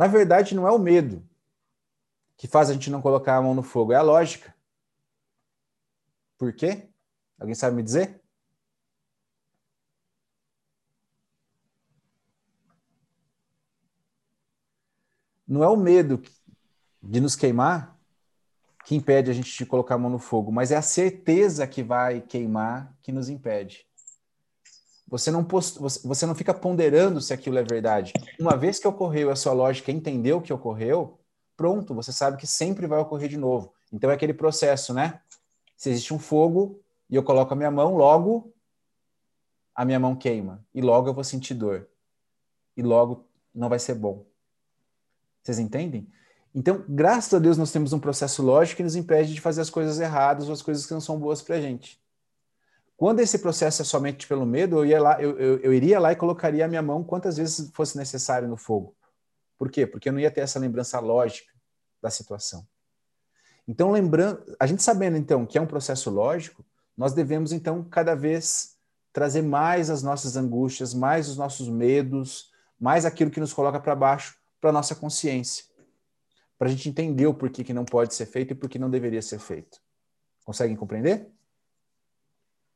Na verdade, não é o medo que faz a gente não colocar a mão no fogo, é a lógica. Por quê? Alguém sabe me dizer? Não é o medo de nos queimar que impede a gente de colocar a mão no fogo, mas é a certeza que vai queimar que nos impede. Você não, post... você não fica ponderando se aquilo é verdade. Uma vez que ocorreu, a sua lógica entendeu o que ocorreu, pronto, você sabe que sempre vai ocorrer de novo. Então é aquele processo, né? Se existe um fogo e eu coloco a minha mão, logo a minha mão queima e logo eu vou sentir dor e logo não vai ser bom. Vocês entendem? Então, graças a Deus, nós temos um processo lógico que nos impede de fazer as coisas erradas ou as coisas que não são boas para gente. Quando esse processo é somente pelo medo, eu, ia lá, eu, eu, eu, iria lá e colocaria a minha mão quantas vezes fosse necessário no fogo. Por quê? Porque eu não ia ter essa lembrança lógica da situação. Então, lembrando, a gente sabendo então que é um processo lógico, nós devemos então cada vez trazer mais as nossas angústias, mais os nossos medos, mais aquilo que nos coloca para baixo para nossa consciência para a gente entender o porquê que não pode ser feito e por que não deveria ser feito. Conseguem compreender?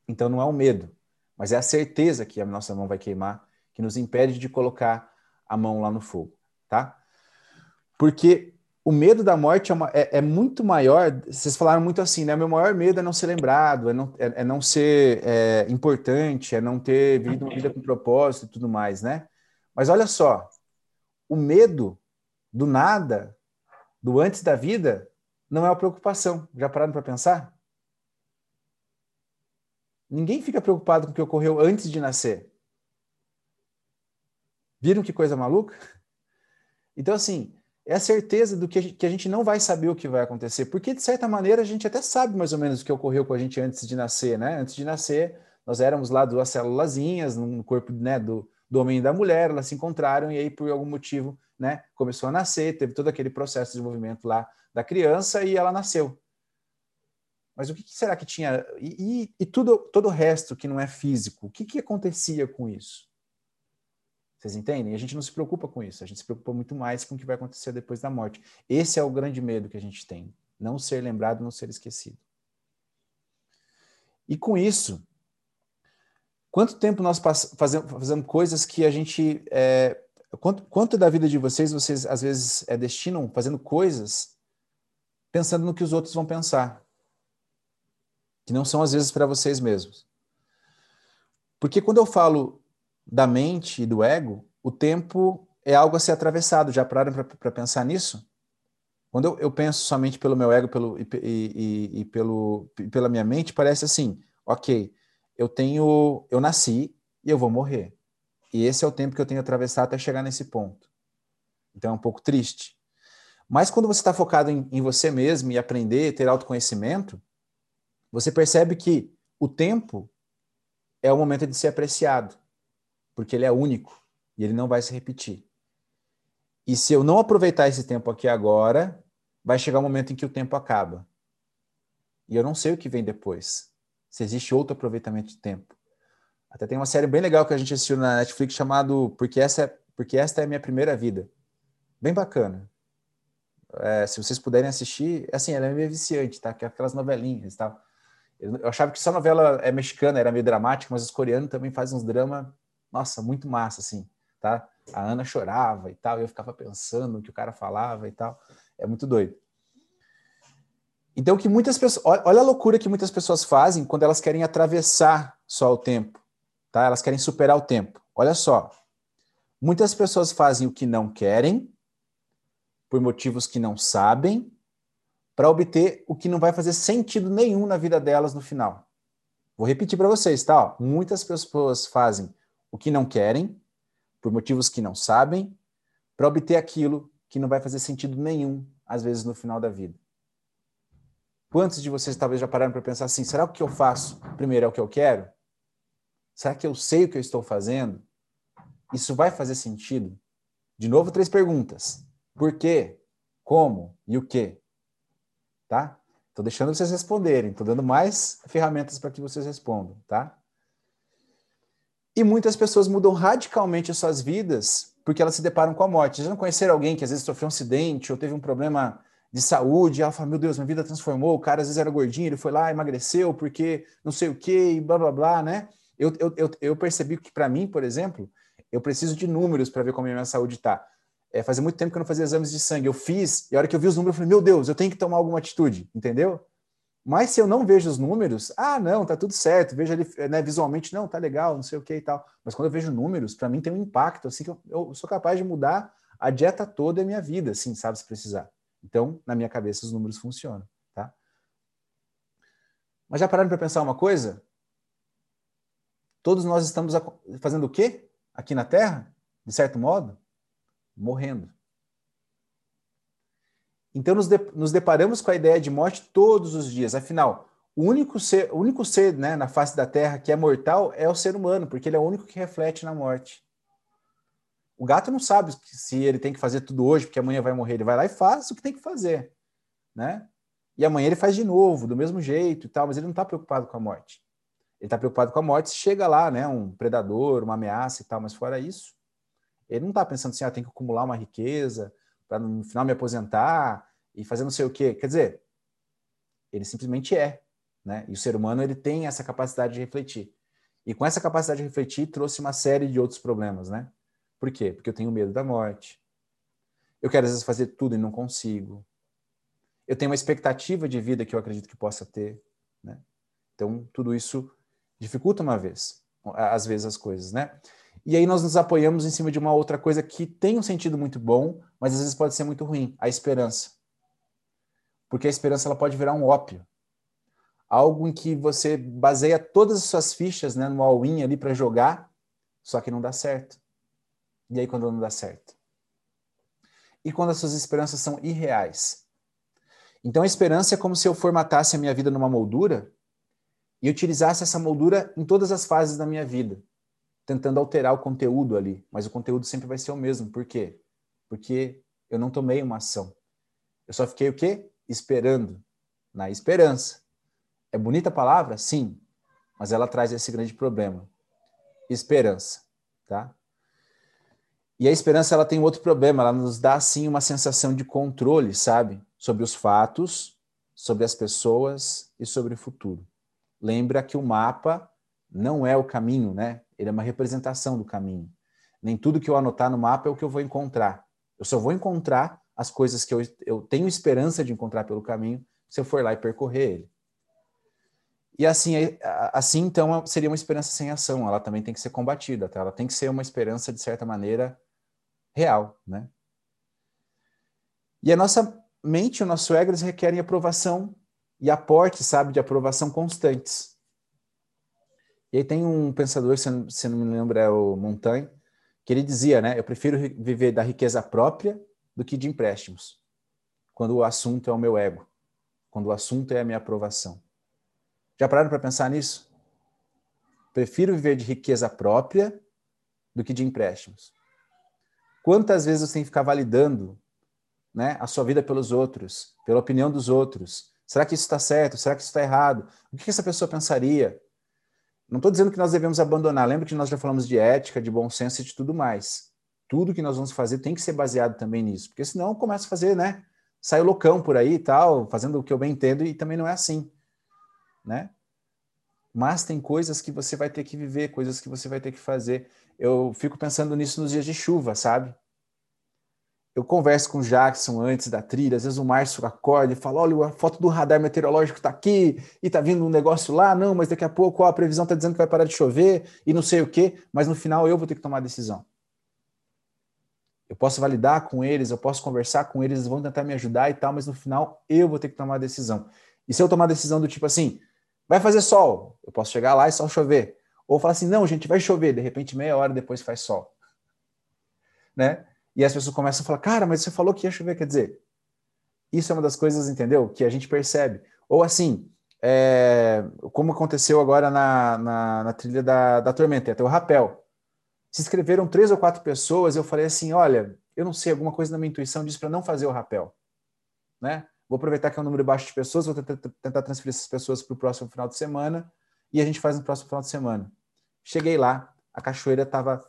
Então não é o medo, mas é a certeza que a nossa mão vai queimar que nos impede de colocar a mão lá no fogo, tá? Porque o medo da morte é, uma, é, é muito maior. Vocês falaram muito assim, né? Meu maior medo é não ser lembrado, é não, é, é não ser é, importante, é não ter vivido uma vida com propósito e tudo mais, né? Mas olha só, o medo do nada do antes da vida não é uma preocupação. Já pararam para pensar? Ninguém fica preocupado com o que ocorreu antes de nascer. Viram que coisa maluca? Então, assim, é a certeza do que a, gente, que a gente não vai saber o que vai acontecer, porque, de certa maneira, a gente até sabe mais ou menos o que ocorreu com a gente antes de nascer, né? Antes de nascer, nós éramos lá duas célulazinhas no corpo né, do, do homem e da mulher, elas se encontraram e aí, por algum motivo, né? Começou a nascer, teve todo aquele processo de desenvolvimento lá da criança e ela nasceu. Mas o que será que tinha? E, e, e tudo, todo o resto que não é físico, o que, que acontecia com isso? Vocês entendem? A gente não se preocupa com isso, a gente se preocupa muito mais com o que vai acontecer depois da morte. Esse é o grande medo que a gente tem, não ser lembrado, não ser esquecido. E com isso, quanto tempo nós fazemos, fazemos coisas que a gente é, Quanto, quanto da vida de vocês vocês às vezes é, destinam fazendo coisas pensando no que os outros vão pensar, que não são às vezes para vocês mesmos. Porque quando eu falo da mente e do ego, o tempo é algo a ser atravessado. Já pararam para pensar nisso? Quando eu, eu, penso somente pelo meu ego pelo, e, e, e pelo, pela minha mente, parece assim: ok, eu tenho, eu nasci e eu vou morrer. E esse é o tempo que eu tenho atravessado até chegar nesse ponto. Então é um pouco triste. Mas quando você está focado em, em você mesmo e aprender, ter autoconhecimento, você percebe que o tempo é o momento de ser apreciado, porque ele é único e ele não vai se repetir. E se eu não aproveitar esse tempo aqui agora, vai chegar um momento em que o tempo acaba. E eu não sei o que vem depois. Se existe outro aproveitamento de tempo. Até tem uma série bem legal que a gente assistiu na Netflix chamado Porque essa é, Porque esta é a minha primeira vida. Bem bacana. É, se vocês puderem assistir, assim, ela é meio viciante, tá? Que é aquelas novelinhas e tal. Eu achava que só novela é mexicana, era meio dramática, mas os coreanos também fazem uns drama, nossa, muito massa, assim, tá? A Ana chorava e tal, e eu ficava pensando o que o cara falava e tal. É muito doido. Então, que muitas pessoas. Olha a loucura que muitas pessoas fazem quando elas querem atravessar só o tempo tá? Elas querem superar o tempo. Olha só. Muitas pessoas fazem o que não querem, por motivos que não sabem, para obter o que não vai fazer sentido nenhum na vida delas no final. Vou repetir para vocês, tá? Muitas pessoas fazem o que não querem, por motivos que não sabem, para obter aquilo que não vai fazer sentido nenhum, às vezes, no final da vida. Quantos de vocês talvez já pararam para pensar assim: será que o que eu faço primeiro é o que eu quero? Será que eu sei o que eu estou fazendo? Isso vai fazer sentido? De novo, três perguntas: por quê? Como e o quê? Tá? Estou deixando vocês responderem, estou dando mais ferramentas para que vocês respondam, tá? E muitas pessoas mudam radicalmente as suas vidas porque elas se deparam com a morte. Já não conheceram alguém que às vezes sofreu um acidente ou teve um problema de saúde, ela fala, meu Deus, minha vida transformou, o cara às vezes era gordinho, ele foi lá, emagreceu porque não sei o quê, e blá blá blá, né? Eu, eu, eu, eu percebi que, para mim, por exemplo, eu preciso de números para ver como a minha saúde está. É, fazia muito tempo que eu não fazia exames de sangue. Eu fiz, e a hora que eu vi os números, eu falei, meu Deus, eu tenho que tomar alguma atitude, entendeu? Mas se eu não vejo os números, ah, não, tá tudo certo, vejo ali né, visualmente, não, tá legal, não sei o que e tal. Mas quando eu vejo números, para mim tem um impacto, assim, que eu, eu, sou capaz de mudar a dieta toda da minha vida, assim, sabe, se precisar. Então, na minha cabeça, os números funcionam, tá? Mas já pararam para pensar uma coisa? todos nós estamos fazendo o quê aqui na Terra? De certo modo, morrendo. Então nos, de, nos deparamos com a ideia de morte todos os dias. Afinal, o único ser, o único ser né, na face da Terra que é mortal é o ser humano, porque ele é o único que reflete na morte. O gato não sabe se ele tem que fazer tudo hoje, porque amanhã vai morrer. Ele vai lá e faz o que tem que fazer, né? E amanhã ele faz de novo, do mesmo jeito e tal, mas ele não está preocupado com a morte. Ele está preocupado com a morte se chega lá, né? Um predador, uma ameaça e tal, mas fora isso, ele não está pensando assim, ah, tem que acumular uma riqueza para no final me aposentar e fazer não sei o quê. Quer dizer, ele simplesmente é, né? E o ser humano ele tem essa capacidade de refletir. E com essa capacidade de refletir trouxe uma série de outros problemas, né? Por quê? Porque eu tenho medo da morte. Eu quero às vezes fazer tudo e não consigo. Eu tenho uma expectativa de vida que eu acredito que possa ter, né? Então, tudo isso dificulta uma vez, às vezes as coisas, né? E aí nós nos apoiamos em cima de uma outra coisa que tem um sentido muito bom, mas às vezes pode ser muito ruim, a esperança. Porque a esperança ela pode virar um ópio. Algo em que você baseia todas as suas fichas né, no all-in ali para jogar, só que não dá certo. E aí quando não dá certo? E quando as suas esperanças são irreais? Então a esperança é como se eu formatasse a minha vida numa moldura e utilizasse essa moldura em todas as fases da minha vida, tentando alterar o conteúdo ali, mas o conteúdo sempre vai ser o mesmo. Por quê? Porque eu não tomei uma ação. Eu só fiquei o quê? Esperando, na esperança. É bonita a palavra? Sim, mas ela traz esse grande problema. Esperança, tá? E a esperança ela tem outro problema, ela nos dá assim uma sensação de controle, sabe? Sobre os fatos, sobre as pessoas e sobre o futuro. Lembra que o mapa não é o caminho, né? Ele é uma representação do caminho. Nem tudo que eu anotar no mapa é o que eu vou encontrar. Eu só vou encontrar as coisas que eu, eu tenho esperança de encontrar pelo caminho se eu for lá e percorrer ele. E assim, assim então seria uma esperança sem ação. Ela também tem que ser combatida, tá? Ela tem que ser uma esperança de certa maneira real, né? E a nossa mente, o nosso ego, requerem aprovação e aporte, sabe, de aprovação constantes. E aí tem um pensador, se não, se não me lembro, é o Montaigne, que ele dizia, né, eu prefiro viver da riqueza própria do que de empréstimos, quando o assunto é o meu ego, quando o assunto é a minha aprovação. Já pararam para pensar nisso? Prefiro viver de riqueza própria do que de empréstimos. Quantas vezes você tem que ficar validando né, a sua vida pelos outros, pela opinião dos outros? Será que isso está certo? Será que isso está errado? O que essa pessoa pensaria? Não estou dizendo que nós devemos abandonar. Lembra que nós já falamos de ética, de bom senso e de tudo mais. Tudo que nós vamos fazer tem que ser baseado também nisso, porque senão começa a fazer, né? Sai loucão por aí e tal, fazendo o que eu bem entendo e também não é assim, né? Mas tem coisas que você vai ter que viver, coisas que você vai ter que fazer eu fico pensando nisso nos dias de chuva, sabe? Eu converso com o Jackson antes da trilha, às vezes o Márcio acorda e fala: olha, a foto do radar meteorológico está aqui e está vindo um negócio lá, não, mas daqui a pouco ó, a previsão está dizendo que vai parar de chover e não sei o quê, mas no final eu vou ter que tomar a decisão. Eu posso validar com eles, eu posso conversar com eles, eles vão tentar me ajudar e tal, mas no final eu vou ter que tomar a decisão. E se eu tomar a decisão do tipo assim, vai fazer sol, eu posso chegar lá e só chover. Ou fala assim, não, gente, vai chover, de repente meia hora depois faz sol. Né? E as pessoas começam a falar, cara, mas você falou que ia chover, quer dizer, isso é uma das coisas, entendeu, que a gente percebe. Ou assim, é, como aconteceu agora na, na, na trilha da, da Tormenta, até o rapel. Se inscreveram três ou quatro pessoas, eu falei assim, olha, eu não sei, alguma coisa na minha intuição diz para não fazer o rapel. Né? Vou aproveitar que é um número baixo de pessoas, vou tentar transferir essas pessoas para o próximo final de semana e a gente faz no próximo final de semana. Cheguei lá, a cachoeira estava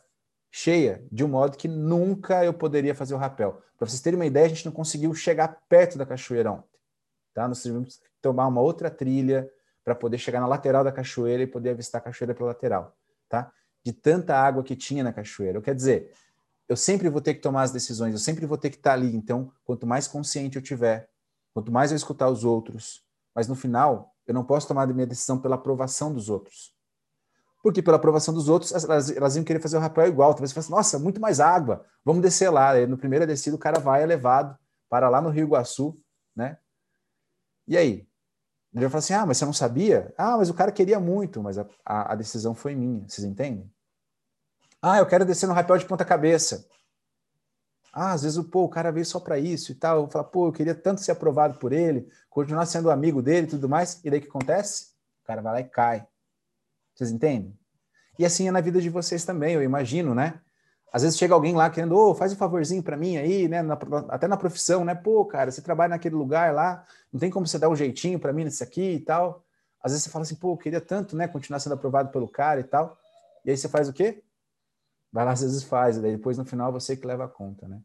cheia, de um modo que nunca eu poderia fazer o rapel. Para vocês terem uma ideia, a gente não conseguiu chegar perto da cachoeira ontem. Tá? Nós tivemos que tomar uma outra trilha para poder chegar na lateral da cachoeira e poder avistar a cachoeira pela lateral. Tá? De tanta água que tinha na cachoeira. Quer dizer, eu sempre vou ter que tomar as decisões, eu sempre vou ter que estar ali. Então, quanto mais consciente eu tiver, quanto mais eu escutar os outros, mas no final, eu não posso tomar a minha decisão pela aprovação dos outros. Porque pela aprovação dos outros, elas, elas iam querer fazer o rapel igual. Talvez você assim, nossa, muito mais água, vamos descer lá. Aí, no primeiro descido, o cara vai, é levado para lá no Rio Iguaçu, né? E aí? Ele vai falar assim: ah, mas você não sabia? Ah, mas o cara queria muito, mas a, a, a decisão foi minha. Vocês entendem? Ah, eu quero descer no rapel de ponta-cabeça. Ah, às vezes pô, o cara veio só para isso e tal. Eu falo, pô, eu queria tanto ser aprovado por ele, continuar sendo amigo dele e tudo mais. E daí o que acontece? O cara vai lá e cai. Vocês entendem? E assim é na vida de vocês também, eu imagino, né? Às vezes chega alguém lá querendo, ô, oh, faz um favorzinho para mim aí, né? Na, até na profissão, né? Pô, cara, você trabalha naquele lugar lá, não tem como você dar um jeitinho para mim nisso aqui e tal. Às vezes você fala assim, pô, eu queria tanto, né? Continuar sendo aprovado pelo cara e tal. E aí você faz o quê? Vai lá, às vezes faz, e daí depois no final você que leva a conta, né?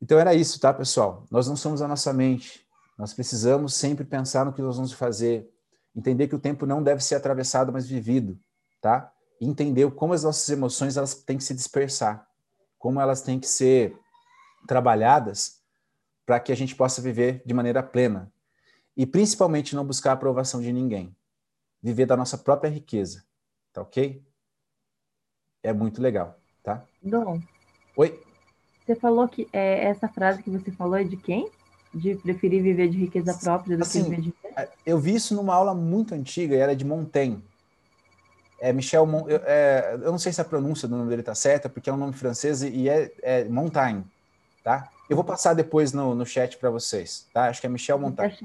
Então era isso, tá, pessoal? Nós não somos a nossa mente. Nós precisamos sempre pensar no que nós vamos fazer, entender que o tempo não deve ser atravessado, mas vivido, tá? E entender como as nossas emoções elas têm que se dispersar, como elas têm que ser trabalhadas para que a gente possa viver de maneira plena. E principalmente não buscar a aprovação de ninguém. Viver da nossa própria riqueza. Tá ok? É muito legal, tá? Dom. Oi? Você falou que é, essa frase que você falou é de quem? De preferir viver de riqueza própria do assim, que viver de é, Eu vi isso numa aula muito antiga, e era de Montaigne. É Michel, Mon, eu, é, eu não sei se a pronúncia do nome dele está certa, porque é um nome francês e é, é Montaigne, tá? Eu vou passar depois no, no chat para vocês, tá? Acho que é Michel Montaigne.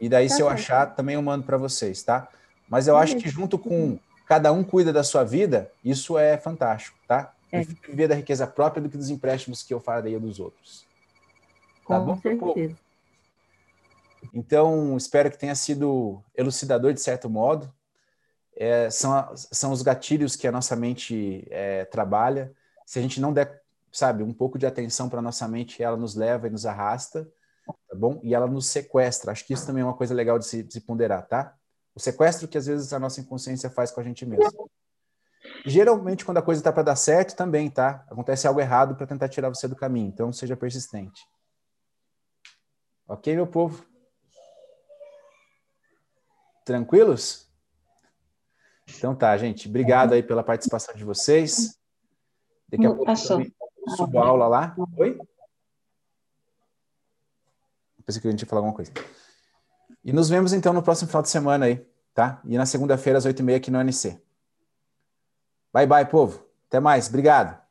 E daí, tá se eu achar, também eu mando para vocês, tá? Mas eu acho que junto com cada um cuida da sua vida, isso é fantástico, tá? É. Viver da riqueza própria do que dos empréstimos que eu faria dos outros. Tá com bom? certeza. Então, espero que tenha sido elucidador de certo modo. É, são, são os gatilhos que a nossa mente é, trabalha. Se a gente não der, sabe, um pouco de atenção para a nossa mente, ela nos leva e nos arrasta, tá bom? E ela nos sequestra. Acho que isso também é uma coisa legal de se, de se ponderar, tá? O sequestro que às vezes a nossa inconsciência faz com a gente mesmo. Geralmente, quando a coisa está para dar certo, também, tá? Acontece algo errado para tentar tirar você do caminho. Então, seja persistente. Ok, meu povo? Tranquilos? Então tá, gente. Obrigado aí pela participação de vocês. Daqui a pouco Passou. subo a aula lá. Oi? Pensei que a gente ia falar alguma coisa. E nos vemos então no próximo final de semana aí, tá? E na segunda-feira às oito e meia aqui no ANC. Bye, bye, povo. Até mais. Obrigado.